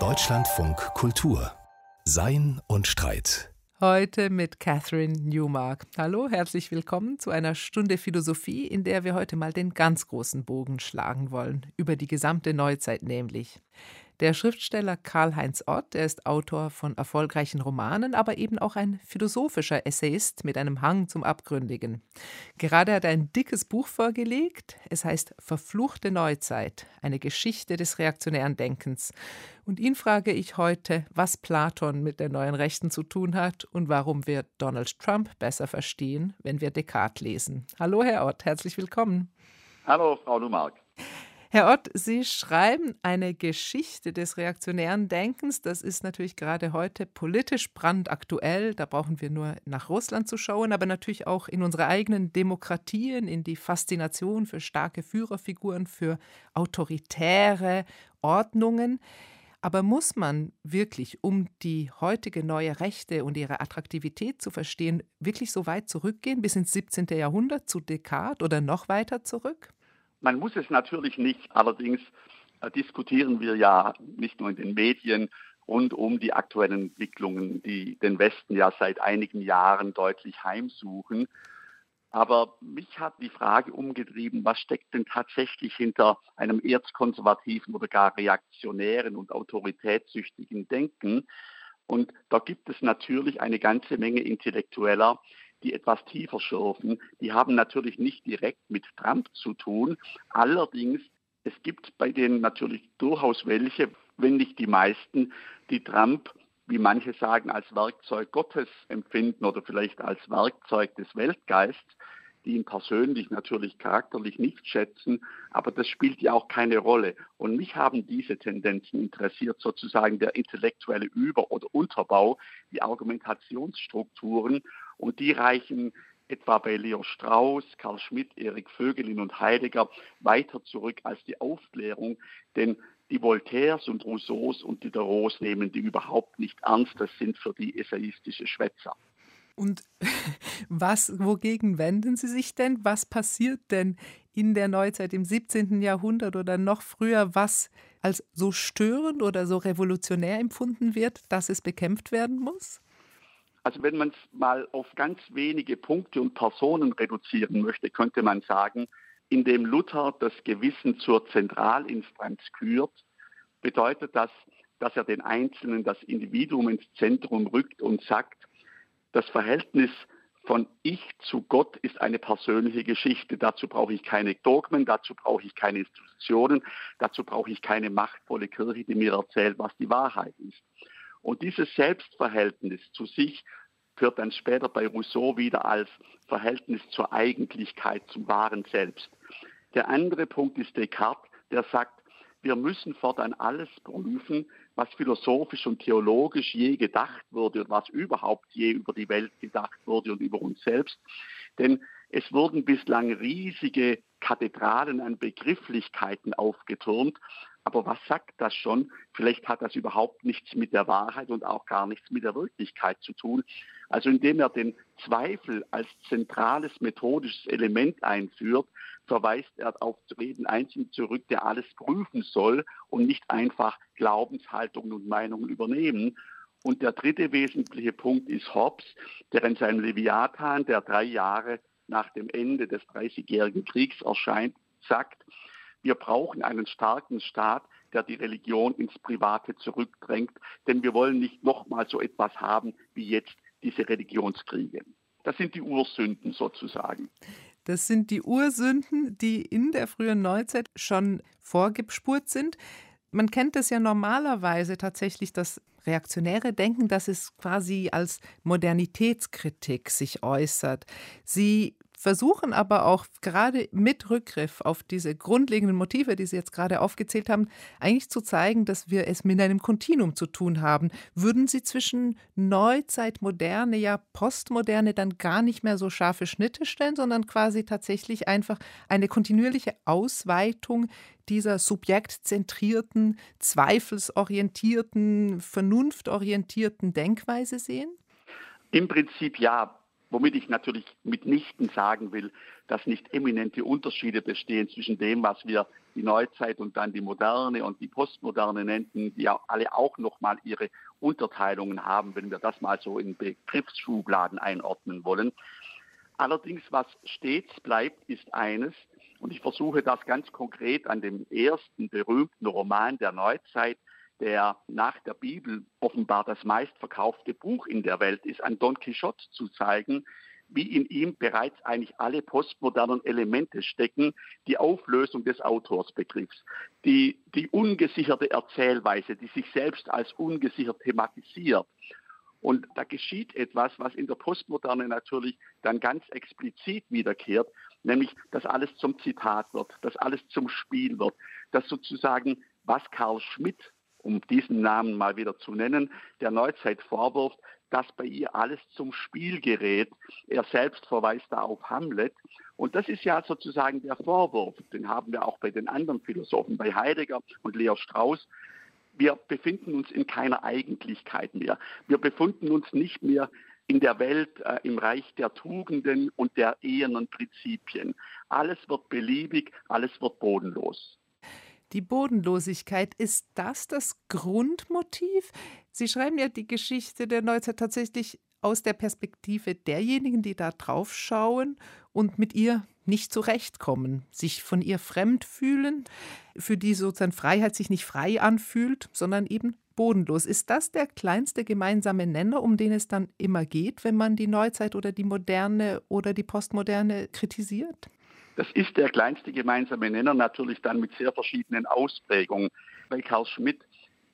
Deutschlandfunk Kultur Sein und Streit. Heute mit Catherine Newmark. Hallo, herzlich willkommen zu einer Stunde Philosophie, in der wir heute mal den ganz großen Bogen schlagen wollen, über die gesamte Neuzeit nämlich. Der Schriftsteller Karl-Heinz Ott, er ist Autor von erfolgreichen Romanen, aber eben auch ein philosophischer Essayist mit einem Hang zum Abgründigen. Gerade hat er ein dickes Buch vorgelegt. Es heißt Verfluchte Neuzeit, eine Geschichte des reaktionären Denkens. Und ihn frage ich heute, was Platon mit der neuen Rechten zu tun hat und warum wir Donald Trump besser verstehen, wenn wir Descartes lesen. Hallo, Herr Ott, herzlich willkommen. Hallo, Frau Lumark. Herr Ott, Sie schreiben eine Geschichte des reaktionären Denkens. Das ist natürlich gerade heute politisch brandaktuell. Da brauchen wir nur nach Russland zu schauen, aber natürlich auch in unsere eigenen Demokratien, in die Faszination für starke Führerfiguren, für autoritäre Ordnungen. Aber muss man wirklich, um die heutige neue Rechte und ihre Attraktivität zu verstehen, wirklich so weit zurückgehen, bis ins 17. Jahrhundert zu Descartes oder noch weiter zurück? Man muss es natürlich nicht, allerdings äh, diskutieren wir ja nicht nur in den Medien rund um die aktuellen Entwicklungen, die den Westen ja seit einigen Jahren deutlich heimsuchen. Aber mich hat die Frage umgetrieben, was steckt denn tatsächlich hinter einem erzkonservativen oder gar reaktionären und autoritätssüchtigen Denken? Und da gibt es natürlich eine ganze Menge Intellektueller, die etwas tiefer schürfen, die haben natürlich nicht direkt mit Trump zu tun. Allerdings, es gibt bei denen natürlich durchaus welche, wenn nicht die meisten, die Trump, wie manche sagen, als Werkzeug Gottes empfinden oder vielleicht als Werkzeug des Weltgeists die ihn persönlich natürlich charakterlich nicht schätzen, aber das spielt ja auch keine Rolle. Und mich haben diese Tendenzen interessiert, sozusagen der intellektuelle Über- oder Unterbau, die Argumentationsstrukturen und die reichen etwa bei Leo Strauss, Karl Schmidt, Erik Vögelin und Heidegger weiter zurück als die Aufklärung, denn die Voltaires und Rousseaus und Diderots nehmen die überhaupt nicht ernst, das sind für die essayistische Schwätzer. Und was, wogegen wenden Sie sich denn? Was passiert denn in der Neuzeit im 17. Jahrhundert oder noch früher, was als so störend oder so revolutionär empfunden wird, dass es bekämpft werden muss? Also wenn man es mal auf ganz wenige Punkte und Personen reduzieren möchte, könnte man sagen, indem Luther das Gewissen zur Zentralinstanz kürt, bedeutet das, dass er den Einzelnen, das Individuum ins Zentrum rückt und sagt, das Verhältnis von Ich zu Gott ist eine persönliche Geschichte. Dazu brauche ich keine Dogmen, dazu brauche ich keine Institutionen, dazu brauche ich keine machtvolle Kirche, die mir erzählt, was die Wahrheit ist. Und dieses Selbstverhältnis zu sich führt dann später bei Rousseau wieder als Verhältnis zur Eigentlichkeit, zum wahren Selbst. Der andere Punkt ist Descartes, der sagt, wir müssen fortan alles prüfen, was philosophisch und theologisch je gedacht wurde und was überhaupt je über die Welt gedacht wurde und über uns selbst. Denn es wurden bislang riesige Kathedralen an Begrifflichkeiten aufgetürmt, aber was sagt das schon? Vielleicht hat das überhaupt nichts mit der Wahrheit und auch gar nichts mit der Wirklichkeit zu tun. Also indem er den Zweifel als zentrales methodisches Element einführt, verweist er auf jeden Einzelnen zurück, der alles prüfen soll und nicht einfach Glaubenshaltungen und Meinungen übernehmen. Und der dritte wesentliche Punkt ist Hobbes, der in seinem Leviathan, der drei Jahre nach dem Ende des Dreißigjährigen Kriegs erscheint, sagt, wir brauchen einen starken Staat, der die Religion ins Private zurückdrängt, denn wir wollen nicht nochmal so etwas haben wie jetzt diese Religionskriege. Das sind die Ursünden sozusagen. Das sind die Ursünden, die in der frühen Neuzeit schon vorgespurt sind. Man kennt es ja normalerweise tatsächlich, das reaktionäre Denken, dass es quasi als Modernitätskritik sich äußert. Sie versuchen aber auch gerade mit Rückgriff auf diese grundlegenden Motive, die Sie jetzt gerade aufgezählt haben, eigentlich zu zeigen, dass wir es mit einem Kontinuum zu tun haben. Würden Sie zwischen Neuzeit, Moderne, ja Postmoderne dann gar nicht mehr so scharfe Schnitte stellen, sondern quasi tatsächlich einfach eine kontinuierliche Ausweitung dieser subjektzentrierten, zweifelsorientierten, vernunftorientierten Denkweise sehen? Im Prinzip ja. Womit ich natürlich mitnichten sagen will, dass nicht eminente Unterschiede bestehen zwischen dem, was wir die Neuzeit und dann die Moderne und die Postmoderne nennten, die ja alle auch nochmal ihre Unterteilungen haben, wenn wir das mal so in Begriffsschubladen einordnen wollen. Allerdings, was stets bleibt, ist eines, und ich versuche das ganz konkret an dem ersten berühmten Roman der Neuzeit, der nach der Bibel offenbar das meistverkaufte Buch in der Welt ist, an Don Quixote zu zeigen, wie in ihm bereits eigentlich alle postmodernen Elemente stecken, die Auflösung des Autorsbegriffs, die, die ungesicherte Erzählweise, die sich selbst als ungesichert thematisiert. Und da geschieht etwas, was in der Postmoderne natürlich dann ganz explizit wiederkehrt, nämlich, dass alles zum Zitat wird, dass alles zum Spiel wird, dass sozusagen, was Karl Schmidt um diesen Namen mal wieder zu nennen, der Neuzeit vorwirft, dass bei ihr alles zum Spiel gerät. Er selbst verweist da auf Hamlet. Und das ist ja sozusagen der Vorwurf, den haben wir auch bei den anderen Philosophen, bei Heidegger und Leo Strauss. Wir befinden uns in keiner Eigentlichkeit mehr. Wir befinden uns nicht mehr in der Welt äh, im Reich der Tugenden und der ehernen Prinzipien. Alles wird beliebig, alles wird bodenlos. Die Bodenlosigkeit, ist das das Grundmotiv? Sie schreiben ja die Geschichte der Neuzeit tatsächlich aus der Perspektive derjenigen, die da drauf schauen und mit ihr nicht zurechtkommen, sich von ihr fremd fühlen, für die sozusagen Freiheit sich nicht frei anfühlt, sondern eben bodenlos. Ist das der kleinste gemeinsame Nenner, um den es dann immer geht, wenn man die Neuzeit oder die Moderne oder die Postmoderne kritisiert? Das ist der kleinste gemeinsame Nenner, natürlich dann mit sehr verschiedenen Ausprägungen. Bei Karl Schmidt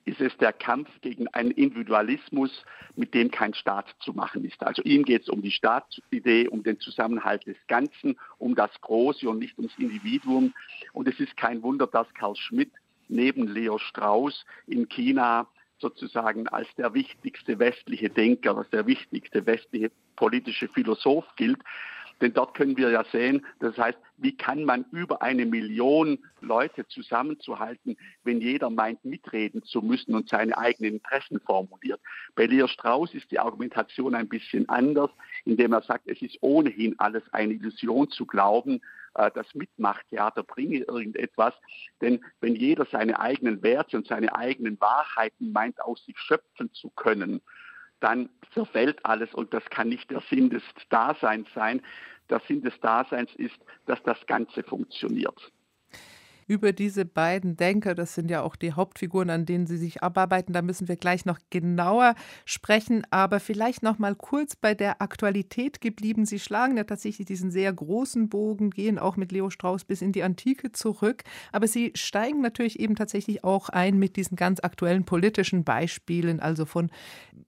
ist es der Kampf gegen einen Individualismus, mit dem kein Staat zu machen ist. Also ihm geht es um die Staatsidee, um den Zusammenhalt des Ganzen, um das Große und nicht ums Individuum. Und es ist kein Wunder, dass Karl Schmidt neben Leo Strauss in China sozusagen als der wichtigste westliche Denker, als der wichtigste westliche politische Philosoph gilt. Denn dort können wir ja sehen, das heißt, wie kann man über eine Million Leute zusammenzuhalten, wenn jeder meint, mitreden zu müssen und seine eigenen Interessen formuliert. Bei Leo Strauss ist die Argumentation ein bisschen anders, indem er sagt, es ist ohnehin alles eine Illusion zu glauben, äh, das Mitmachtheater bringe irgendetwas. Denn wenn jeder seine eigenen Werte und seine eigenen Wahrheiten meint, aus sich schöpfen zu können, dann zerfällt alles und das kann nicht der Sinn des Daseins sein. Der Sinn des Daseins ist, dass das Ganze funktioniert über diese beiden Denker, das sind ja auch die Hauptfiguren, an denen sie sich abarbeiten, da müssen wir gleich noch genauer sprechen, aber vielleicht noch mal kurz bei der Aktualität geblieben. Sie schlagen ja tatsächlich diesen sehr großen Bogen, gehen auch mit Leo Strauss bis in die Antike zurück, aber sie steigen natürlich eben tatsächlich auch ein mit diesen ganz aktuellen politischen Beispielen, also von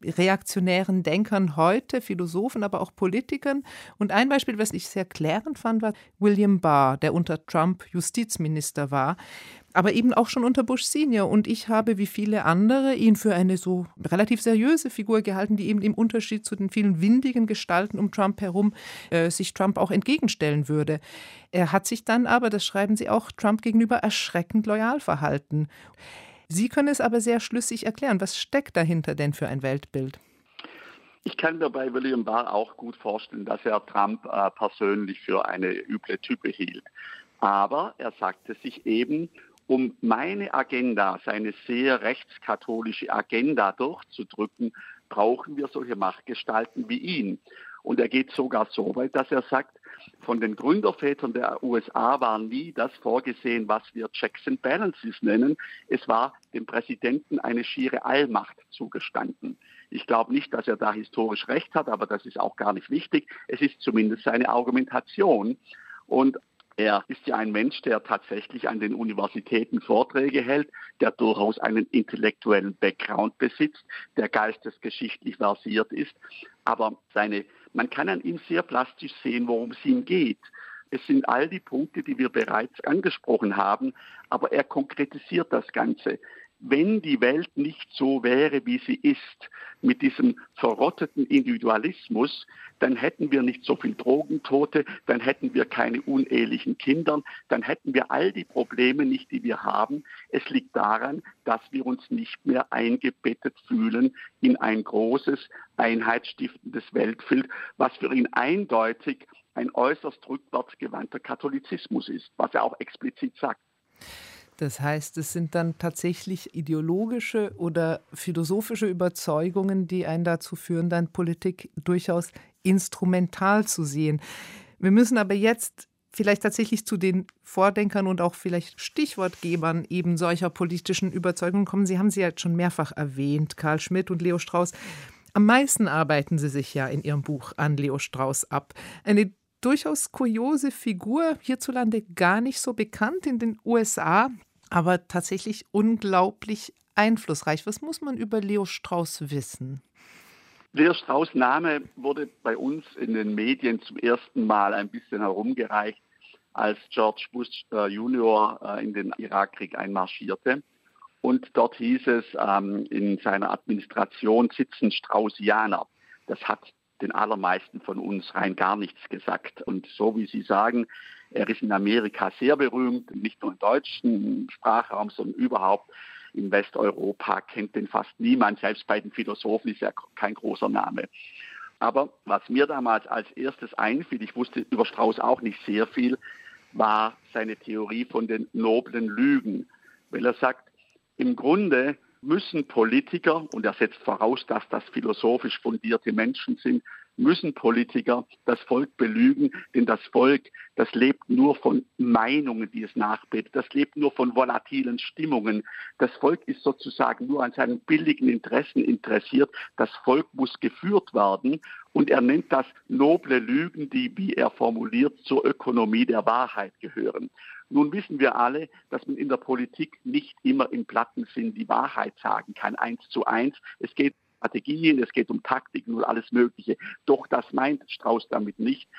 reaktionären Denkern heute, Philosophen, aber auch Politikern. Und ein Beispiel, was ich sehr klärend fand, war William Barr, der unter Trump Justizminister war, aber eben auch schon unter Bush Senior. Und ich habe, wie viele andere, ihn für eine so relativ seriöse Figur gehalten, die eben im Unterschied zu den vielen windigen Gestalten um Trump herum äh, sich Trump auch entgegenstellen würde. Er hat sich dann aber, das schreiben Sie auch, Trump gegenüber erschreckend loyal verhalten. Sie können es aber sehr schlüssig erklären. Was steckt dahinter denn für ein Weltbild? Ich kann mir bei William Barr auch gut vorstellen, dass er Trump äh, persönlich für eine üble Type hielt. Aber er sagte sich eben, um meine Agenda, seine sehr rechtskatholische Agenda durchzudrücken, brauchen wir solche Machtgestalten wie ihn. Und er geht sogar so weit, dass er sagt, von den Gründervätern der USA war nie das vorgesehen, was wir Checks and Balances nennen. Es war dem Präsidenten eine schiere Allmacht zugestanden. Ich glaube nicht, dass er da historisch recht hat, aber das ist auch gar nicht wichtig. Es ist zumindest seine Argumentation. Und er ist ja ein Mensch, der tatsächlich an den Universitäten Vorträge hält, der durchaus einen intellektuellen Background besitzt, der geistesgeschichtlich versiert ist. Aber seine, man kann an ihm sehr plastisch sehen, worum es ihm geht. Es sind all die Punkte, die wir bereits angesprochen haben, aber er konkretisiert das Ganze wenn die Welt nicht so wäre, wie sie ist, mit diesem verrotteten Individualismus, dann hätten wir nicht so viel Drogentote, dann hätten wir keine unehelichen Kinder, dann hätten wir all die Probleme nicht, die wir haben. Es liegt daran, dass wir uns nicht mehr eingebettet fühlen in ein großes, einheitsstiftendes Weltbild, was für ihn eindeutig ein äußerst rückwärtsgewandter Katholizismus ist, was er auch explizit sagt. Das heißt, es sind dann tatsächlich ideologische oder philosophische Überzeugungen, die einen dazu führen, dann Politik durchaus instrumental zu sehen. Wir müssen aber jetzt vielleicht tatsächlich zu den Vordenkern und auch vielleicht Stichwortgebern eben solcher politischen Überzeugungen kommen. Sie haben sie ja schon mehrfach erwähnt, Karl Schmidt und Leo Strauss. Am meisten arbeiten Sie sich ja in Ihrem Buch an Leo Strauss ab. Eine durchaus kuriose Figur, hierzulande gar nicht so bekannt in den USA, aber tatsächlich unglaublich einflussreich. Was muss man über Leo Strauss wissen? Leo Strauss Name wurde bei uns in den Medien zum ersten Mal ein bisschen herumgereicht, als George Bush äh, Junior äh, in den Irakkrieg einmarschierte. Und dort hieß es, ähm, in seiner Administration sitzen Straussianer. Das hat den allermeisten von uns rein gar nichts gesagt. Und so wie Sie sagen, er ist in Amerika sehr berühmt, nicht nur im deutschen Sprachraum, sondern überhaupt in Westeuropa kennt den fast niemand. Selbst bei den Philosophen ist er kein großer Name. Aber was mir damals als erstes einfiel, ich wusste über Strauß auch nicht sehr viel, war seine Theorie von den noblen Lügen. Weil er sagt, im Grunde müssen Politiker, und er setzt voraus, dass das philosophisch fundierte Menschen sind, müssen Politiker das Volk belügen, denn das Volk, das lebt nur von Meinungen, die es nachbetet, das lebt nur von volatilen Stimmungen. Das Volk ist sozusagen nur an seinen billigen Interessen interessiert. Das Volk muss geführt werden und er nennt das noble Lügen, die, wie er formuliert, zur Ökonomie der Wahrheit gehören. Nun wissen wir alle, dass man in der Politik nicht immer im platten Sinn die Wahrheit sagen kann, eins zu eins. Es geht Strategien, es geht um Taktiken und alles Mögliche. Doch das meint Strauß damit nicht.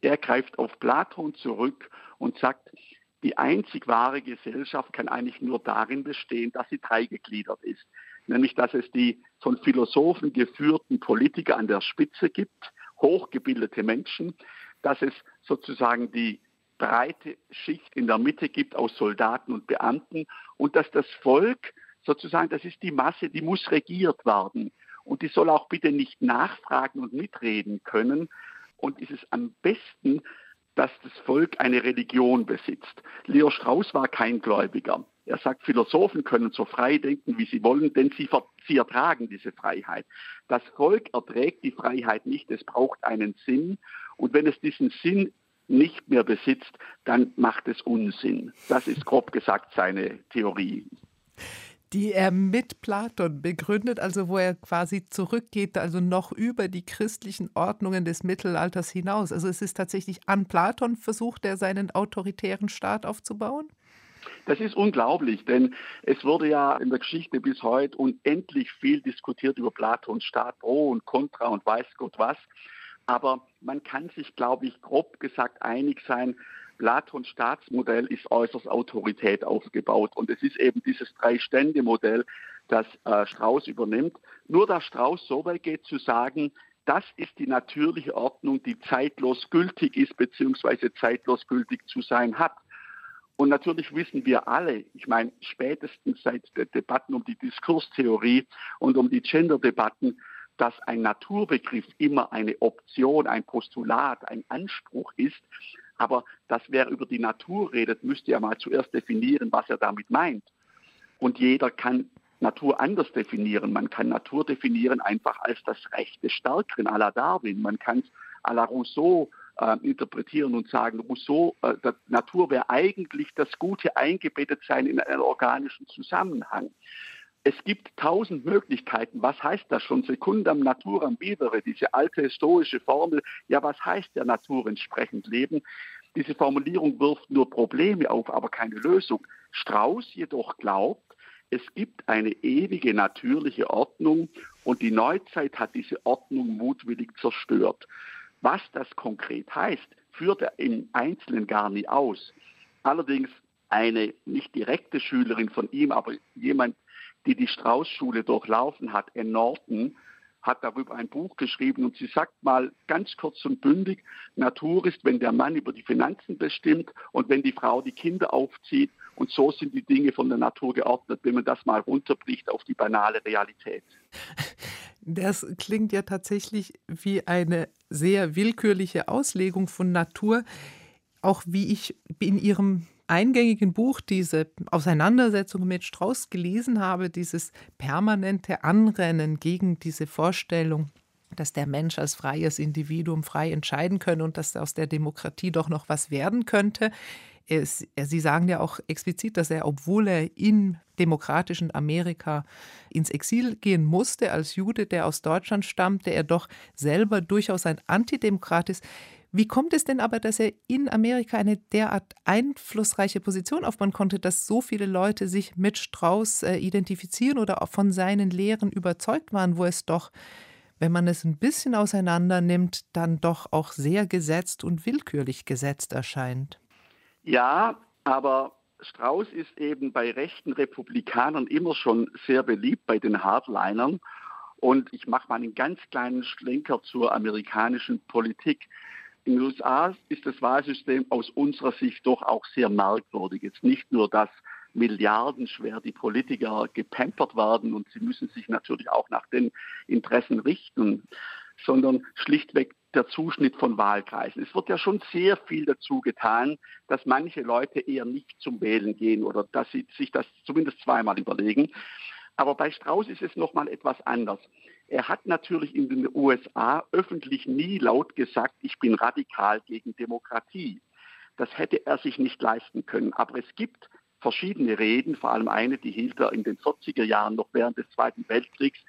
Er greift auf Platon zurück und sagt, die einzig wahre Gesellschaft kann eigentlich nur darin bestehen, dass sie dreigegliedert ist. Nämlich, dass es die von Philosophen geführten Politiker an der Spitze gibt, hochgebildete Menschen, dass es sozusagen die breite Schicht in der Mitte gibt aus Soldaten und Beamten und dass das Volk sozusagen, das ist die Masse, die muss regiert werden und die soll auch bitte nicht nachfragen und mitreden können. Und ist es am besten, dass das Volk eine Religion besitzt. Leo Strauss war kein Gläubiger. Er sagt, Philosophen können so frei denken, wie sie wollen, denn sie, sie ertragen diese Freiheit. Das Volk erträgt die Freiheit nicht, es braucht einen Sinn. Und wenn es diesen Sinn nicht mehr besitzt, dann macht es Unsinn. Das ist grob gesagt seine Theorie. Die er mit Platon begründet, also wo er quasi zurückgeht, also noch über die christlichen Ordnungen des Mittelalters hinaus. Also es ist tatsächlich an Platon versucht, er seinen autoritären Staat aufzubauen? Das ist unglaublich, denn es wurde ja in der Geschichte bis heute unendlich viel diskutiert über Platons Staat, Pro und Contra und weiß Gott was. Aber man kann sich, glaube ich, grob gesagt einig sein, Platons Staatsmodell ist äußerst Autorität aufgebaut. Und es ist eben dieses Drei-Stände-Modell, das äh, Strauß übernimmt. Nur dass Strauß so weit geht zu sagen, das ist die natürliche Ordnung, die zeitlos gültig ist, beziehungsweise zeitlos gültig zu sein hat. Und natürlich wissen wir alle, ich meine, spätestens seit der Debatten um die Diskurstheorie und um die Gender-Debatten, dass ein Naturbegriff immer eine Option, ein Postulat, ein Anspruch ist. Aber dass wer über die Natur redet, müsste ja mal zuerst definieren, was er damit meint. Und jeder kann Natur anders definieren. Man kann Natur definieren einfach als das Recht des Stärkeren à la Darwin. Man kann es à la Rousseau äh, interpretieren und sagen, Rousseau, äh, Natur wäre eigentlich das gute Eingebettetsein in einen organischen Zusammenhang. Es gibt tausend Möglichkeiten. Was heißt das schon? Secundam naturam vivere, diese alte historische Formel. Ja, was heißt der Natur entsprechend leben? Diese Formulierung wirft nur Probleme auf, aber keine Lösung. Strauß jedoch glaubt, es gibt eine ewige natürliche Ordnung und die Neuzeit hat diese Ordnung mutwillig zerstört. Was das konkret heißt, führt er im Einzelnen gar nie aus. Allerdings eine nicht direkte Schülerin von ihm, aber jemand, die die Strauß-Schule durchlaufen hat, in Norton, hat darüber ein Buch geschrieben und sie sagt mal ganz kurz und bündig, Natur ist, wenn der Mann über die Finanzen bestimmt und wenn die Frau die Kinder aufzieht und so sind die Dinge von der Natur geordnet, wenn man das mal runterbricht auf die banale Realität. Das klingt ja tatsächlich wie eine sehr willkürliche Auslegung von Natur, auch wie ich in Ihrem eingängigen Buch diese Auseinandersetzung mit Strauß gelesen habe, dieses permanente Anrennen gegen diese Vorstellung, dass der Mensch als freies Individuum frei entscheiden könne und dass aus der Demokratie doch noch was werden könnte. Es, Sie sagen ja auch explizit, dass er, obwohl er im demokratischen Amerika ins Exil gehen musste, als Jude, der aus Deutschland stammte, er doch selber durchaus ein Antidemokrat ist. Wie kommt es denn aber, dass er in Amerika eine derart einflussreiche Position aufbauen konnte, dass so viele Leute sich mit Strauß äh, identifizieren oder auch von seinen Lehren überzeugt waren, wo es doch, wenn man es ein bisschen auseinander nimmt, dann doch auch sehr gesetzt und willkürlich gesetzt erscheint? Ja, aber Strauß ist eben bei rechten Republikanern immer schon sehr beliebt, bei den Hardlinern. Und ich mache mal einen ganz kleinen Schlenker zur amerikanischen Politik. In den USA ist das Wahlsystem aus unserer Sicht doch auch sehr merkwürdig. Jetzt nicht nur, dass milliardenschwer die Politiker gepampert werden und sie müssen sich natürlich auch nach den Interessen richten, sondern schlichtweg der Zuschnitt von Wahlkreisen. Es wird ja schon sehr viel dazu getan, dass manche Leute eher nicht zum Wählen gehen oder dass sie sich das zumindest zweimal überlegen. Aber bei Strauß ist es nochmal etwas anders. Er hat natürlich in den USA öffentlich nie laut gesagt, ich bin radikal gegen Demokratie. Das hätte er sich nicht leisten können. Aber es gibt verschiedene Reden, vor allem eine, die hielt er in den 40er Jahren noch während des Zweiten Weltkriegs,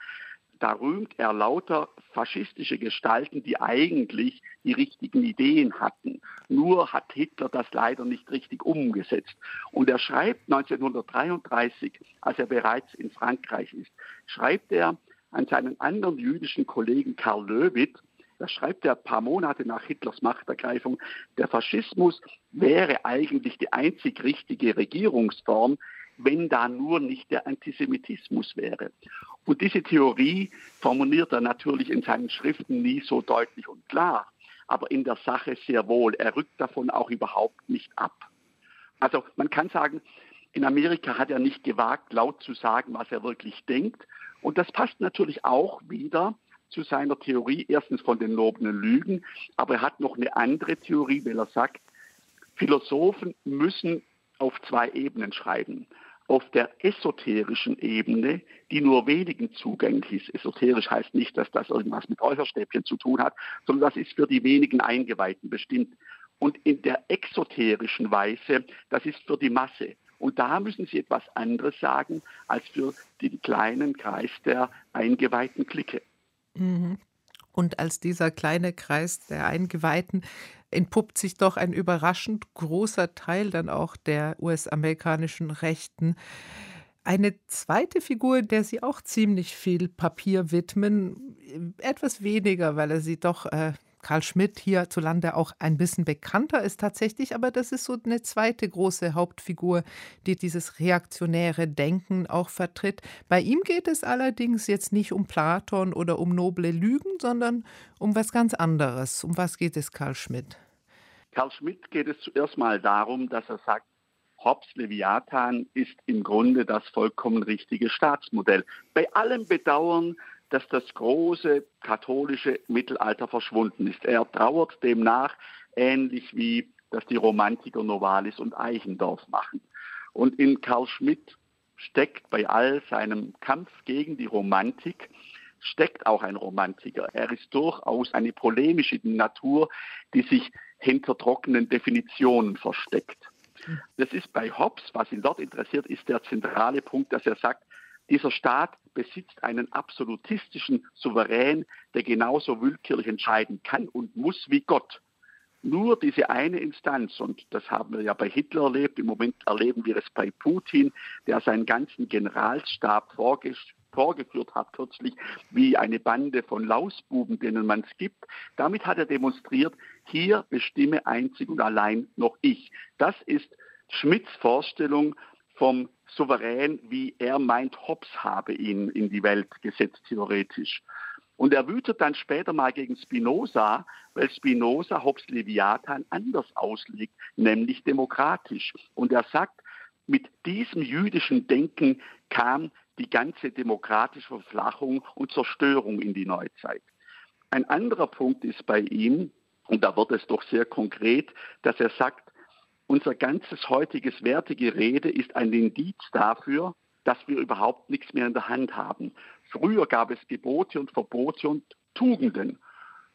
da rühmt er lauter faschistische Gestalten, die eigentlich die richtigen Ideen hatten. Nur hat Hitler das leider nicht richtig umgesetzt. Und er schreibt 1933, als er bereits in Frankreich ist, schreibt er an seinen anderen jüdischen Kollegen Karl Löwit, da schreibt er ein paar Monate nach Hitlers Machtergreifung, der Faschismus wäre eigentlich die einzig richtige Regierungsform, wenn da nur nicht der Antisemitismus wäre. Und diese Theorie formuliert er natürlich in seinen Schriften nie so deutlich und klar, aber in der Sache sehr wohl. Er rückt davon auch überhaupt nicht ab. Also man kann sagen, in Amerika hat er nicht gewagt, laut zu sagen, was er wirklich denkt. Und das passt natürlich auch wieder zu seiner Theorie, erstens von den lobenden Lügen, aber er hat noch eine andere Theorie, weil er sagt, Philosophen müssen auf zwei Ebenen schreiben auf der esoterischen Ebene, die nur wenigen zugänglich ist. Esoterisch heißt nicht, dass das irgendwas mit Räucherstäbchen zu tun hat, sondern das ist für die wenigen Eingeweihten bestimmt. Und in der exoterischen Weise, das ist für die Masse. Und da müssen Sie etwas anderes sagen als für den kleinen Kreis der eingeweihten Clique. Mhm. Und als dieser kleine Kreis der Eingeweihten entpuppt sich doch ein überraschend großer Teil dann auch der US-amerikanischen Rechten. Eine zweite Figur, der sie auch ziemlich viel Papier widmen, etwas weniger, weil er sie doch äh, Karl Schmidt hierzulande auch ein bisschen bekannter ist tatsächlich, aber das ist so eine zweite große Hauptfigur, die dieses reaktionäre Denken auch vertritt. Bei ihm geht es allerdings jetzt nicht um Platon oder um noble Lügen, sondern um was ganz anderes. Um was geht es Karl Schmidt? Karl Schmidt geht es zuerst mal darum, dass er sagt, Hobbes Leviathan ist im Grunde das vollkommen richtige Staatsmodell. Bei allem Bedauern, dass das große katholische Mittelalter verschwunden ist. Er trauert demnach ähnlich wie das die Romantiker Novalis und Eichendorff machen. Und in Karl Schmidt steckt bei all seinem Kampf gegen die Romantik steckt auch ein Romantiker. Er ist durchaus eine polemische Natur, die sich hinter trockenen Definitionen versteckt. Das ist bei Hobbes, was ihn dort interessiert, ist der zentrale Punkt, dass er sagt, dieser Staat besitzt einen absolutistischen Souverän, der genauso willkürlich entscheiden kann und muss wie Gott. Nur diese eine Instanz, und das haben wir ja bei Hitler erlebt, im Moment erleben wir es bei Putin, der seinen ganzen Generalstab vorgeführt hat kürzlich, wie eine Bande von Lausbuben, denen man es gibt. Damit hat er demonstriert, hier bestimme einzig und allein noch ich. Das ist Schmidts Vorstellung vom Souverän, wie er meint, Hobbes habe ihn in die Welt gesetzt, theoretisch. Und er wütet dann später mal gegen Spinoza, weil Spinoza Hobbes Leviathan anders auslegt, nämlich demokratisch. Und er sagt, mit diesem jüdischen Denken kam die ganze demokratische Verflachung und Zerstörung in die Neuzeit. Ein anderer Punkt ist bei ihm, und da wird es doch sehr konkret, dass er sagt, unser ganzes heutiges Wertegerede ist ein Indiz dafür, dass wir überhaupt nichts mehr in der Hand haben. Früher gab es Gebote und Verbote und Tugenden.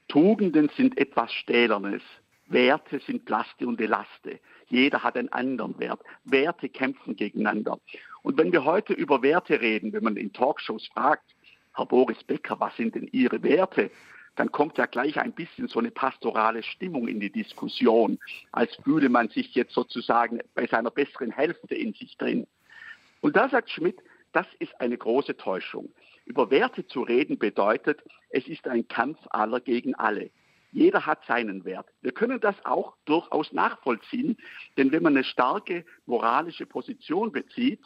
Tugenden sind etwas Stählernes. Werte sind Laste und Elaste. Jeder hat einen anderen Wert. Werte kämpfen gegeneinander. Und wenn wir heute über Werte reden, wenn man in Talkshows fragt, Herr Boris Becker, was sind denn Ihre Werte? Dann kommt ja gleich ein bisschen so eine pastorale Stimmung in die Diskussion, als fühle man sich jetzt sozusagen bei seiner besseren Hälfte in sich drin. Und da sagt Schmidt, das ist eine große Täuschung. Über Werte zu reden bedeutet, es ist ein Kampf aller gegen alle. Jeder hat seinen Wert. Wir können das auch durchaus nachvollziehen, denn wenn man eine starke moralische Position bezieht,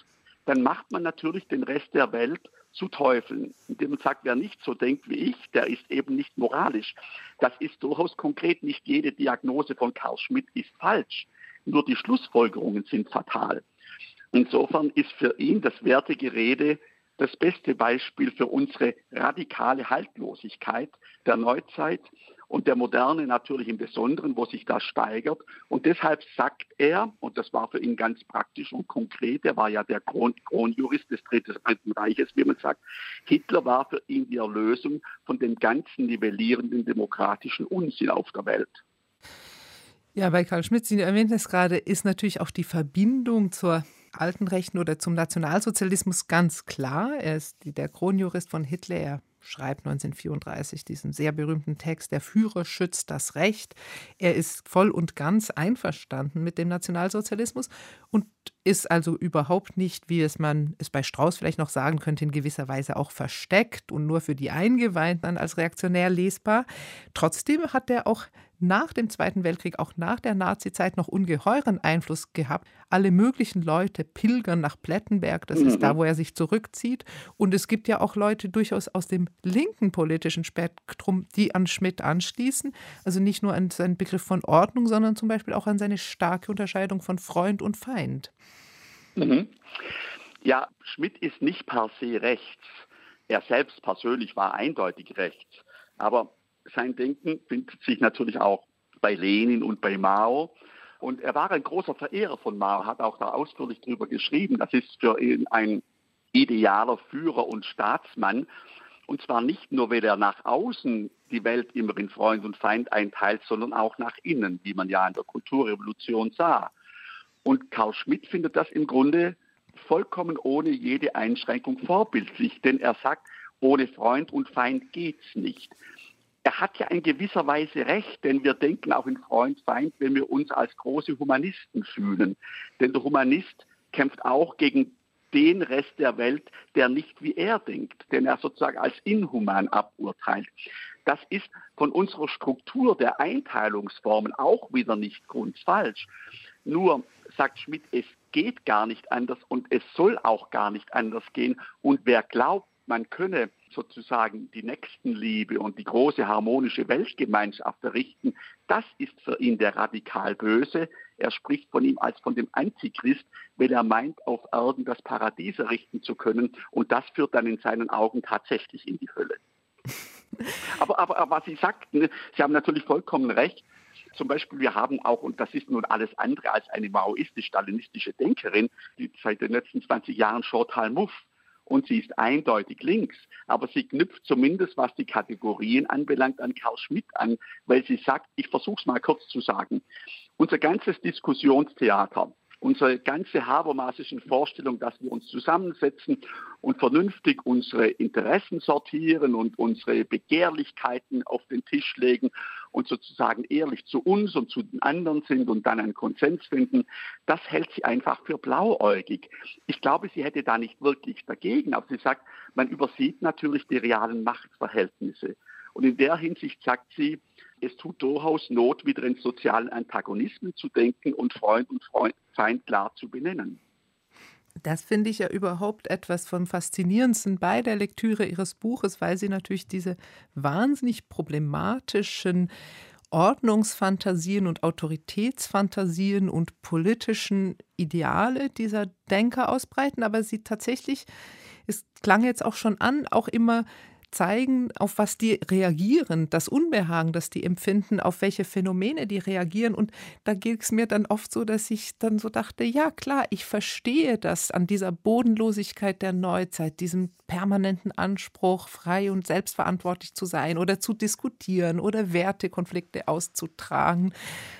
dann macht man natürlich den Rest der Welt zu Teufeln, indem man sagt, wer nicht so denkt wie ich, der ist eben nicht moralisch. Das ist durchaus konkret. Nicht jede Diagnose von Karl Schmidt ist falsch. Nur die Schlussfolgerungen sind fatal. Insofern ist für ihn das Wertegerede das beste Beispiel für unsere radikale Haltlosigkeit der Neuzeit und der Moderne natürlich im Besonderen, wo sich das steigert. Und deshalb sagt er, und das war für ihn ganz praktisch und konkret, er war ja der Kron Kronjurist des Dritten Reiches, wie man sagt, Hitler war für ihn die Erlösung von dem ganzen nivellierenden demokratischen Unsinn auf der Welt. Ja, bei Karl Schmidt, Sie erwähnten es gerade, ist natürlich auch die Verbindung zur alten Rechten oder zum Nationalsozialismus ganz klar. Er ist der Kronjurist von Hitler. Er schreibt 1934 diesen sehr berühmten Text, der Führer schützt das Recht. Er ist voll und ganz einverstanden mit dem Nationalsozialismus und ist also überhaupt nicht, wie es man es bei Strauß vielleicht noch sagen könnte, in gewisser Weise auch versteckt und nur für die Eingeweihten als reaktionär lesbar. Trotzdem hat er auch nach dem Zweiten Weltkrieg, auch nach der Nazizeit noch ungeheuren Einfluss gehabt. Alle möglichen Leute pilgern nach Plettenberg, das mhm. ist da, wo er sich zurückzieht. Und es gibt ja auch Leute durchaus aus dem linken politischen Spektrum, die an Schmidt anschließen. Also nicht nur an seinen Begriff von Ordnung, sondern zum Beispiel auch an seine starke Unterscheidung von Freund und Feind. Mhm. Ja, Schmidt ist nicht per se rechts. Er selbst persönlich war eindeutig rechts. Aber sein Denken findet sich natürlich auch bei Lenin und bei Mao. Und er war ein großer Verehrer von Mao, hat auch da ausführlich darüber geschrieben. Das ist für ihn ein idealer Führer und Staatsmann. Und zwar nicht nur, weil er nach außen die Welt immer in Freund und Feind einteilt, sondern auch nach innen, wie man ja in der Kulturrevolution sah. Und Karl Schmidt findet das im Grunde vollkommen ohne jede Einschränkung vorbildlich, denn er sagt, ohne Freund und Feind geht's nicht. Er hat ja in gewisser Weise recht, denn wir denken auch in Freund, Feind, wenn wir uns als große Humanisten fühlen. Denn der Humanist kämpft auch gegen den Rest der Welt, der nicht wie er denkt, den er sozusagen als inhuman aburteilt. Das ist von unserer Struktur der Einteilungsformen auch wieder nicht grundfalsch. Nur sagt Schmidt, es geht gar nicht anders und es soll auch gar nicht anders gehen. Und wer glaubt, man könne sozusagen die Nächstenliebe und die große harmonische Weltgemeinschaft errichten, das ist für ihn der radikal Böse. Er spricht von ihm als von dem Antichrist, weil er meint, auf Erden das Paradies errichten zu können. Und das führt dann in seinen Augen tatsächlich in die Hölle. aber, aber, aber was Sie sagten, Sie haben natürlich vollkommen recht. Zum Beispiel, wir haben auch, und das ist nun alles andere als eine maoistisch-stalinistische Denkerin, die seit den letzten 20 Jahren Chantal Mouffe und sie ist eindeutig links. Aber sie knüpft zumindest, was die Kategorien anbelangt, an Karl Schmidt an, weil sie sagt, ich versuche es mal kurz zu sagen, unser ganzes Diskussionstheater unsere ganze Habermasischen Vorstellung, dass wir uns zusammensetzen und vernünftig unsere Interessen sortieren und unsere Begehrlichkeiten auf den Tisch legen und sozusagen ehrlich zu uns und zu den anderen sind und dann einen Konsens finden, das hält sie einfach für blauäugig. Ich glaube, sie hätte da nicht wirklich dagegen, aber sie sagt, man übersieht natürlich die realen Machtverhältnisse. Und in der Hinsicht sagt sie, es tut durchaus Not, wieder in sozialen Antagonismen zu denken und Freund und Freund, Feind klar zu benennen. Das finde ich ja überhaupt etwas vom Faszinierendsten bei der Lektüre Ihres Buches, weil Sie natürlich diese wahnsinnig problematischen Ordnungsfantasien und Autoritätsfantasien und politischen Ideale dieser Denker ausbreiten, aber sie tatsächlich, es klang jetzt auch schon an, auch immer zeigen, auf was die reagieren, das Unbehagen, das die empfinden, auf welche Phänomene die reagieren. Und da geht es mir dann oft so, dass ich dann so dachte, ja klar, ich verstehe das an dieser Bodenlosigkeit der Neuzeit, diesem permanenten Anspruch, frei und selbstverantwortlich zu sein oder zu diskutieren oder Wertekonflikte auszutragen,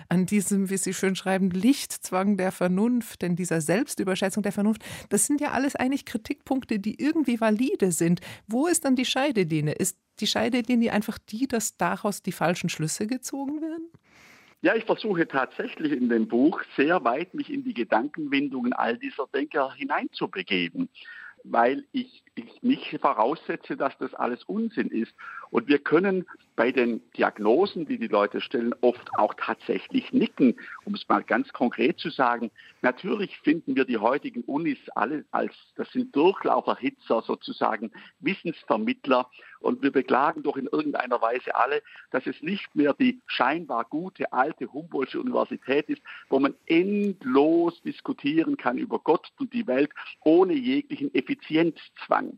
an diesem, wie Sie schön schreiben, Lichtzwang der Vernunft, denn dieser Selbstüberschätzung der Vernunft, das sind ja alles eigentlich Kritikpunkte, die irgendwie valide sind. Wo ist dann die Scheidelinie? Ist die Scheidelinie einfach die, dass daraus die falschen Schlüsse gezogen werden? Ja, ich versuche tatsächlich in dem Buch sehr weit mich in die Gedankenwindungen all dieser Denker hineinzubegeben weil ich, ich nicht voraussetze, dass das alles Unsinn ist. Und wir können bei den Diagnosen, die die Leute stellen, oft auch tatsächlich nicken. Um es mal ganz konkret zu sagen, natürlich finden wir die heutigen Unis alle als, das sind Durchlauferhitzer sozusagen, Wissensvermittler. Und wir beklagen doch in irgendeiner Weise alle, dass es nicht mehr die scheinbar gute alte Humboldtsche Universität ist, wo man endlos diskutieren kann über Gott und die Welt ohne jeglichen Effizienzzwang.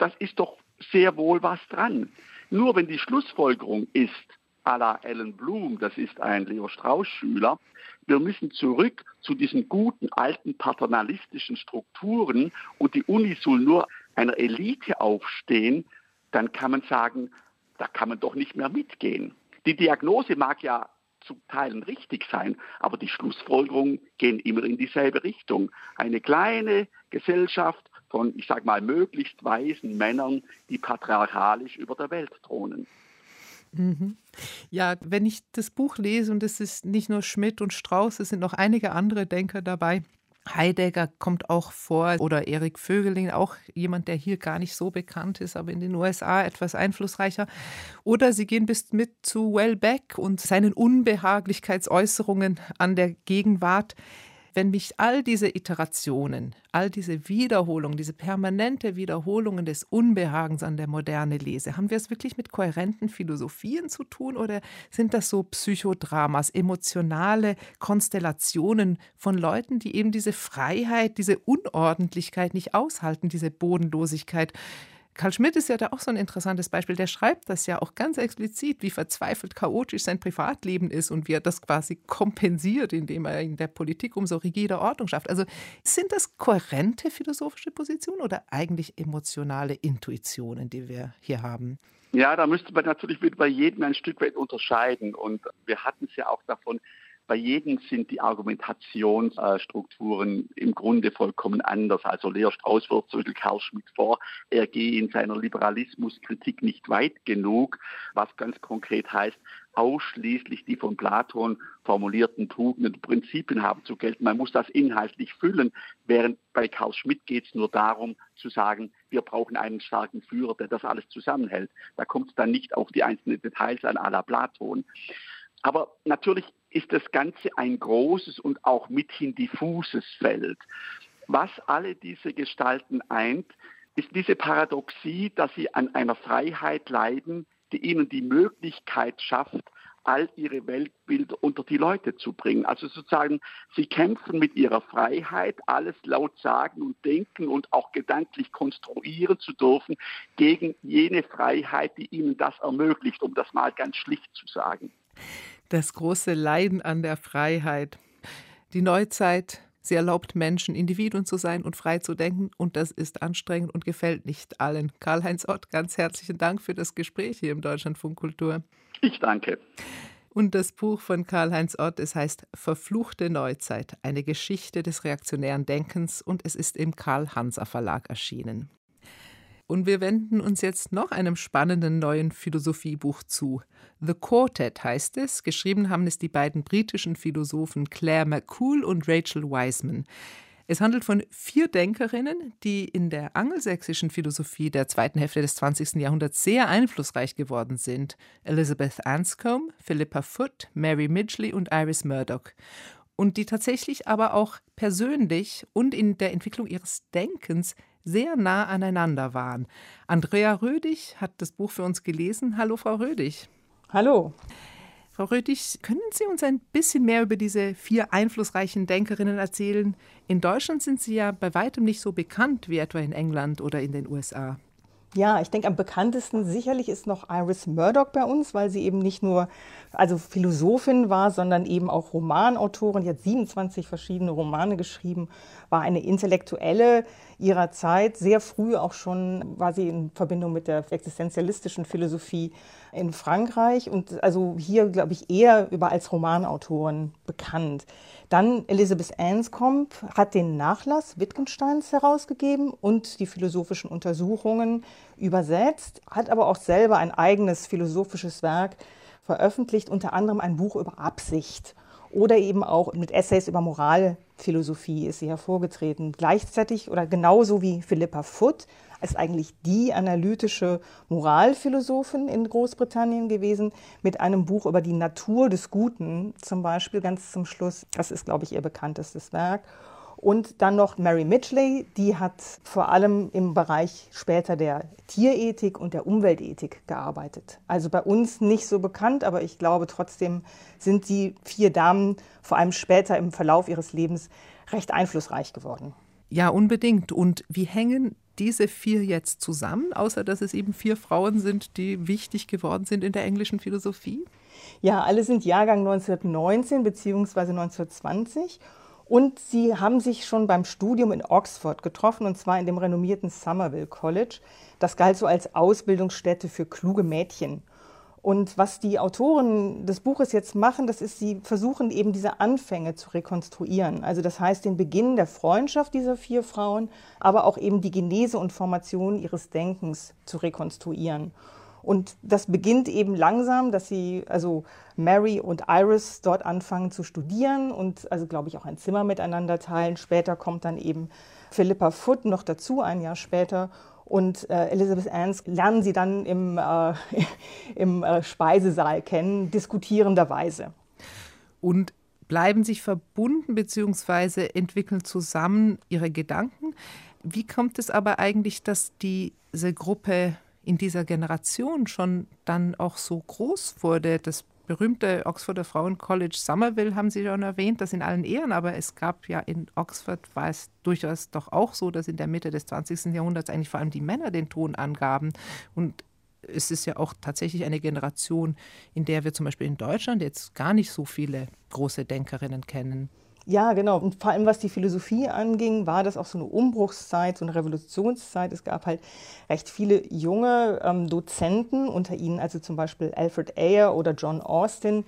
Das ist doch sehr wohl was dran. Nur wenn die Schlussfolgerung ist, à la Alan Bloom, das ist ein Leo Strauss-Schüler, wir müssen zurück zu diesen guten alten paternalistischen Strukturen und die Uni soll nur einer Elite aufstehen, dann kann man sagen, da kann man doch nicht mehr mitgehen. Die Diagnose mag ja zu Teilen richtig sein, aber die Schlussfolgerungen gehen immer in dieselbe Richtung. Eine kleine Gesellschaft von, ich sage mal, möglichst weisen Männern, die patriarchalisch über der Welt thronen. Mhm. Ja, wenn ich das Buch lese, und es ist nicht nur Schmidt und Strauß, es sind noch einige andere Denker dabei, Heidegger kommt auch vor oder Erik Vögeling, auch jemand, der hier gar nicht so bekannt ist, aber in den USA etwas einflussreicher. Oder sie gehen bis mit zu Wellbeck und seinen Unbehaglichkeitsäußerungen an der Gegenwart. Wenn mich all diese Iterationen, all diese Wiederholungen, diese permanente Wiederholungen des Unbehagens an der Moderne lese, haben wir es wirklich mit kohärenten Philosophien zu tun oder sind das so Psychodramas, emotionale Konstellationen von Leuten, die eben diese Freiheit, diese Unordentlichkeit nicht aushalten, diese Bodenlosigkeit? Karl Schmidt ist ja da auch so ein interessantes Beispiel. Der schreibt das ja auch ganz explizit, wie verzweifelt chaotisch sein Privatleben ist und wie er das quasi kompensiert, indem er in der Politik umso rigide Ordnung schafft. Also sind das kohärente philosophische Positionen oder eigentlich emotionale Intuitionen, die wir hier haben? Ja, da müsste man natürlich bei jedem ein Stück weit unterscheiden. Und wir hatten es ja auch davon, bei jedem sind die Argumentationsstrukturen im Grunde vollkommen anders. Also Leo Strauss wirft zum Beispiel Karl Schmidt vor, er gehe in seiner Liberalismuskritik nicht weit genug, was ganz konkret heißt, ausschließlich die von Platon formulierten Tugenden und Prinzipien haben zu gelten. Man muss das inhaltlich füllen, während bei Karl Schmidt geht es nur darum zu sagen, wir brauchen einen starken Führer, der das alles zusammenhält. Da kommt es dann nicht auf die einzelnen Details an à la Platon. Aber natürlich ist das Ganze ein großes und auch mithin diffuses Feld. Was alle diese Gestalten eint, ist diese Paradoxie, dass sie an einer Freiheit leiden, die ihnen die Möglichkeit schafft, all ihre Weltbilder unter die Leute zu bringen. Also sozusagen, sie kämpfen mit ihrer Freiheit, alles laut sagen und denken und auch gedanklich konstruieren zu dürfen, gegen jene Freiheit, die ihnen das ermöglicht, um das mal ganz schlicht zu sagen. Das große Leiden an der Freiheit. Die Neuzeit, sie erlaubt Menschen, Individuen zu sein und frei zu denken. Und das ist anstrengend und gefällt nicht allen. Karl-Heinz Ott, ganz herzlichen Dank für das Gespräch hier im Deutschlandfunk Kultur. Ich danke. Und das Buch von Karl-Heinz Ott, es heißt Verfluchte Neuzeit, eine Geschichte des reaktionären Denkens und es ist im Karl-Hanser Verlag erschienen. Und wir wenden uns jetzt noch einem spannenden neuen Philosophiebuch zu. The Quartet heißt es. Geschrieben haben es die beiden britischen Philosophen Claire McCool und Rachel Wiseman. Es handelt von vier Denkerinnen, die in der angelsächsischen Philosophie der zweiten Hälfte des 20. Jahrhunderts sehr einflussreich geworden sind. Elizabeth Anscombe, Philippa Foot, Mary Midgley und Iris Murdoch und die tatsächlich aber auch persönlich und in der Entwicklung ihres Denkens sehr nah aneinander waren. Andrea Rödig hat das Buch für uns gelesen. Hallo, Frau Rödig. Hallo. Frau Rödig, können Sie uns ein bisschen mehr über diese vier einflussreichen Denkerinnen erzählen? In Deutschland sind sie ja bei weitem nicht so bekannt wie etwa in England oder in den USA. Ja, ich denke, am bekanntesten sicherlich ist noch Iris Murdoch bei uns, weil sie eben nicht nur also Philosophin war, sondern eben auch Romanautorin. Die hat 27 verschiedene Romane geschrieben, war eine Intellektuelle ihrer Zeit. Sehr früh auch schon war sie in Verbindung mit der existenzialistischen Philosophie in Frankreich und also hier, glaube ich, eher über als Romanautorin bekannt. Dann Elisabeth Anscombe hat den Nachlass Wittgensteins herausgegeben und die philosophischen Untersuchungen übersetzt, hat aber auch selber ein eigenes philosophisches Werk veröffentlicht, unter anderem ein Buch über Absicht oder eben auch mit Essays über Moralphilosophie ist sie hervorgetreten. Gleichzeitig oder genauso wie Philippa Foot ist eigentlich die analytische Moralphilosophin in Großbritannien gewesen, mit einem Buch über die Natur des Guten zum Beispiel ganz zum Schluss. Das ist, glaube ich, ihr bekanntestes Werk. Und dann noch Mary Mitchley, die hat vor allem im Bereich später der Tierethik und der Umweltethik gearbeitet. Also bei uns nicht so bekannt, aber ich glaube trotzdem sind die vier Damen vor allem später im Verlauf ihres Lebens recht einflussreich geworden. Ja, unbedingt. Und wie hängen diese vier jetzt zusammen, außer dass es eben vier Frauen sind, die wichtig geworden sind in der englischen Philosophie? Ja, alle sind Jahrgang 1919 bzw. 1920 und sie haben sich schon beim Studium in Oxford getroffen, und zwar in dem renommierten Somerville College. Das galt so als Ausbildungsstätte für kluge Mädchen. Und was die Autoren des Buches jetzt machen, das ist, sie versuchen eben diese Anfänge zu rekonstruieren. Also das heißt den Beginn der Freundschaft dieser vier Frauen, aber auch eben die Genese und Formation ihres Denkens zu rekonstruieren. Und das beginnt eben langsam, dass sie, also Mary und Iris dort anfangen zu studieren und also, glaube ich, auch ein Zimmer miteinander teilen. Später kommt dann eben Philippa Foot noch dazu, ein Jahr später. Und äh, Elizabeth Anns lernen sie dann im, äh, im äh, Speisesaal kennen, diskutierenderweise. Und bleiben sich verbunden bzw. entwickeln zusammen ihre Gedanken. Wie kommt es aber eigentlich, dass diese Gruppe in dieser Generation schon dann auch so groß wurde. Das berühmte Oxforder Frauen College Somerville haben Sie schon erwähnt, das in allen Ehren, aber es gab ja in Oxford, war es durchaus doch auch so, dass in der Mitte des 20. Jahrhunderts eigentlich vor allem die Männer den Ton angaben. Und es ist ja auch tatsächlich eine Generation, in der wir zum Beispiel in Deutschland jetzt gar nicht so viele große Denkerinnen kennen. Ja, genau. Und vor allem was die Philosophie anging, war das auch so eine Umbruchszeit, so eine Revolutionszeit. Es gab halt recht viele junge ähm, Dozenten, unter ihnen also zum Beispiel Alfred Ayer oder John Austin,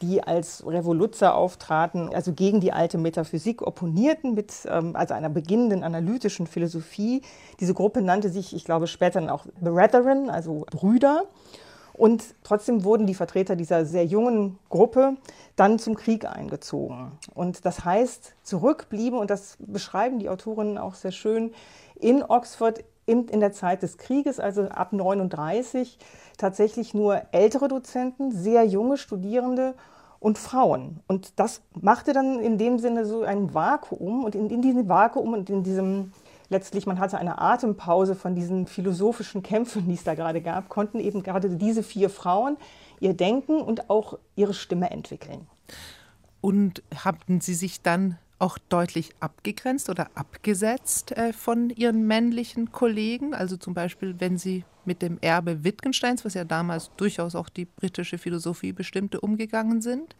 die als Revoluzer auftraten, also gegen die alte Metaphysik opponierten mit ähm, also einer beginnenden analytischen Philosophie. Diese Gruppe nannte sich, ich glaube, später dann auch Brethren, also Brüder. Und trotzdem wurden die Vertreter dieser sehr jungen Gruppe dann zum Krieg eingezogen. Und das heißt, zurückblieben, und das beschreiben die Autorinnen auch sehr schön, in Oxford in, in der Zeit des Krieges, also ab 39, tatsächlich nur ältere Dozenten, sehr junge Studierende und Frauen. Und das machte dann in dem Sinne so ein Vakuum. Und in, in diesem Vakuum und in diesem letztlich, man hatte eine Atempause von diesen philosophischen Kämpfen, die es da gerade gab, konnten eben gerade diese vier Frauen ihr Denken und auch ihre Stimme entwickeln. Und haben Sie sich dann auch deutlich abgegrenzt oder abgesetzt äh, von Ihren männlichen Kollegen? Also zum Beispiel, wenn Sie mit dem Erbe Wittgensteins, was ja damals durchaus auch die britische Philosophie bestimmte, umgegangen sind?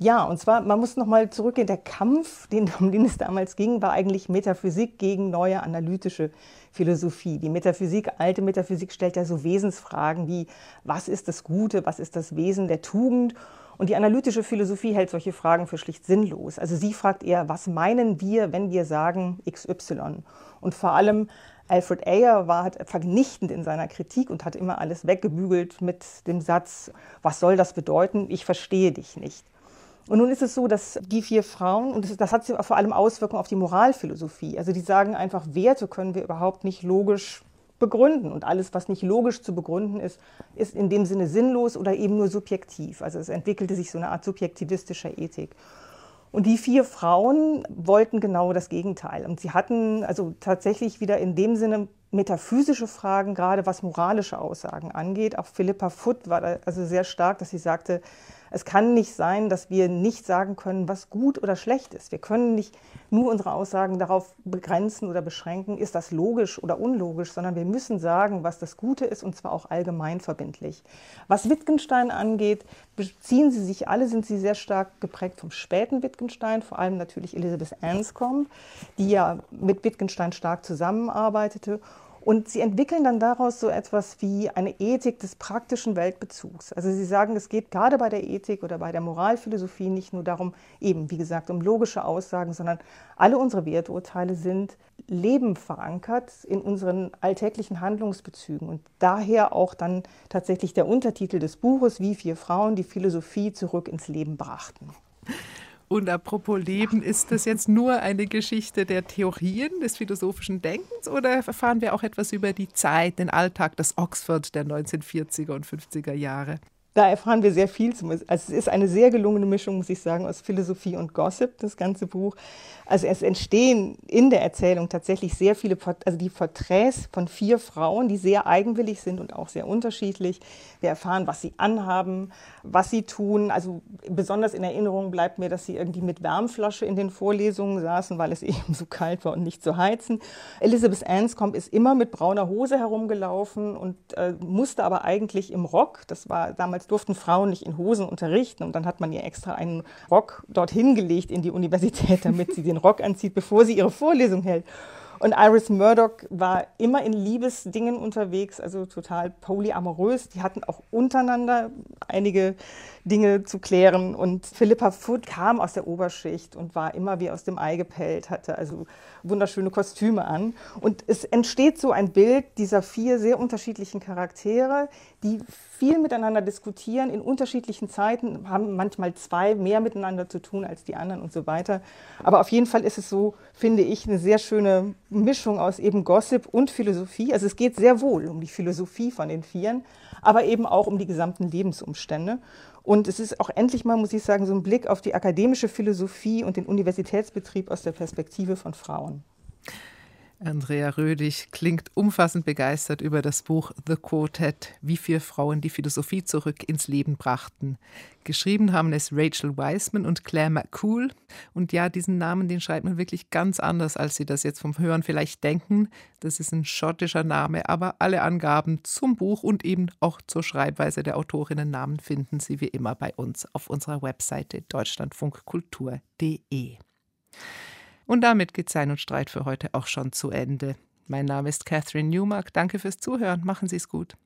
Ja, und zwar, man muss nochmal zurückgehen, der Kampf, den, um den es damals ging, war eigentlich Metaphysik gegen neue analytische Philosophie. Die Metaphysik, alte Metaphysik stellt ja so Wesensfragen wie, was ist das Gute, was ist das Wesen der Tugend? Und die analytische Philosophie hält solche Fragen für schlicht sinnlos. Also sie fragt eher, was meinen wir, wenn wir sagen XY? Und vor allem Alfred Ayer war vernichtend in seiner Kritik und hat immer alles weggebügelt mit dem Satz, was soll das bedeuten? Ich verstehe dich nicht. Und nun ist es so, dass die vier Frauen, und das, hat vor allem Auswirkungen auf die Moralphilosophie, also die sagen einfach, Werte können wir überhaupt nicht logisch begründen. Und alles, was nicht logisch zu begründen ist, ist in dem Sinne sinnlos oder eben nur subjektiv. Also es entwickelte sich so eine Art subjektivistischer Ethik. Und die vier Frauen wollten genau das Gegenteil. Und sie hatten also tatsächlich wieder in dem Sinne metaphysische Fragen, gerade was moralische Aussagen angeht. Auch Philippa Foot war da also sehr stark, dass sie sagte, Es kann nicht sein, dass wir nicht sagen können, was gut oder schlecht ist. Wir können nicht nur unsere Aussagen darauf begrenzen oder beschränken, ist das logisch oder unlogisch, sondern wir müssen sagen, was das Gute ist und zwar auch allgemein verbindlich. Was Wittgenstein angeht, beziehen sie sich alle, sind sie sehr stark geprägt vom späten Wittgenstein, vor allem natürlich Elizabeth Anscombe, die ja mit Wittgenstein stark zusammenarbeitete und sie entwickeln dann daraus so etwas wie eine Ethik des praktischen Weltbezugs. Also sie sagen, es geht gerade bei der Ethik oder bei der Moralphilosophie nicht nur darum, eben wie gesagt, um logische Aussagen, sondern alle unsere Werturteile sind Leben verankert in unseren alltäglichen Handlungsbezügen. Und daher auch dann tatsächlich der Untertitel des Buches, wie vier Frauen die Philosophie zurück ins Leben brachten. Und apropos Leben, ist das jetzt nur eine Geschichte der Theorien des philosophischen Denkens oder erfahren wir auch etwas über die Zeit, den Alltag, das Oxford der 1940er und 50er Jahre? Da erfahren wir sehr viel. Also es ist eine sehr gelungene Mischung, muss ich sagen, aus Philosophie und Gossip, das ganze Buch. Also es entstehen in der Erzählung tatsächlich sehr viele, also die Porträts von vier Frauen, die sehr eigenwillig sind und auch sehr unterschiedlich. Wir erfahren, was sie anhaben, was sie tun. Also besonders in Erinnerung bleibt mir, dass sie irgendwie mit Wärmflasche in den Vorlesungen saßen, weil es eben so kalt war und nicht zu heizen. Elizabeth Anscombe ist immer mit brauner Hose herumgelaufen und äh, musste aber eigentlich im Rock. Das war damals durften Frauen nicht in Hosen unterrichten und dann hat man ihr extra einen Rock dorthin gelegt in die Universität, damit sie den Rock anzieht, bevor sie ihre Vorlesung hält. Und Iris Murdoch war immer in Liebesdingen unterwegs, also total polyamorös. Die hatten auch untereinander einige Dinge zu klären. Und Philippa Foot kam aus der Oberschicht und war immer wie aus dem Ei gepellt, hatte also wunderschöne Kostüme an. Und es entsteht so ein Bild dieser vier sehr unterschiedlichen Charaktere, die viel miteinander diskutieren in unterschiedlichen Zeiten, haben manchmal zwei mehr miteinander zu tun als die anderen und so weiter. Aber auf jeden Fall ist es so, finde ich, eine sehr schöne Mischung aus eben Gossip und Philosophie. Also es geht sehr wohl um die Philosophie von den Vieren, aber eben auch um die gesamten Lebensumstände. Und es ist auch endlich mal, muss ich sagen, so ein Blick auf die akademische Philosophie und den Universitätsbetrieb aus der Perspektive von Frauen. Andrea Rödig klingt umfassend begeistert über das Buch The Quartet, wie vier Frauen die Philosophie zurück ins Leben brachten. Geschrieben haben es Rachel Wiseman und Claire McCool. Und ja, diesen Namen, den schreibt man wirklich ganz anders, als Sie das jetzt vom Hören vielleicht denken. Das ist ein schottischer Name, aber alle Angaben zum Buch und eben auch zur Schreibweise der Autorinnennamen finden Sie wie immer bei uns auf unserer Webseite deutschlandfunkkultur.de. Und damit geht Sein und Streit für heute auch schon zu Ende. Mein Name ist Catherine Newmark. Danke fürs Zuhören. Machen Sie es gut.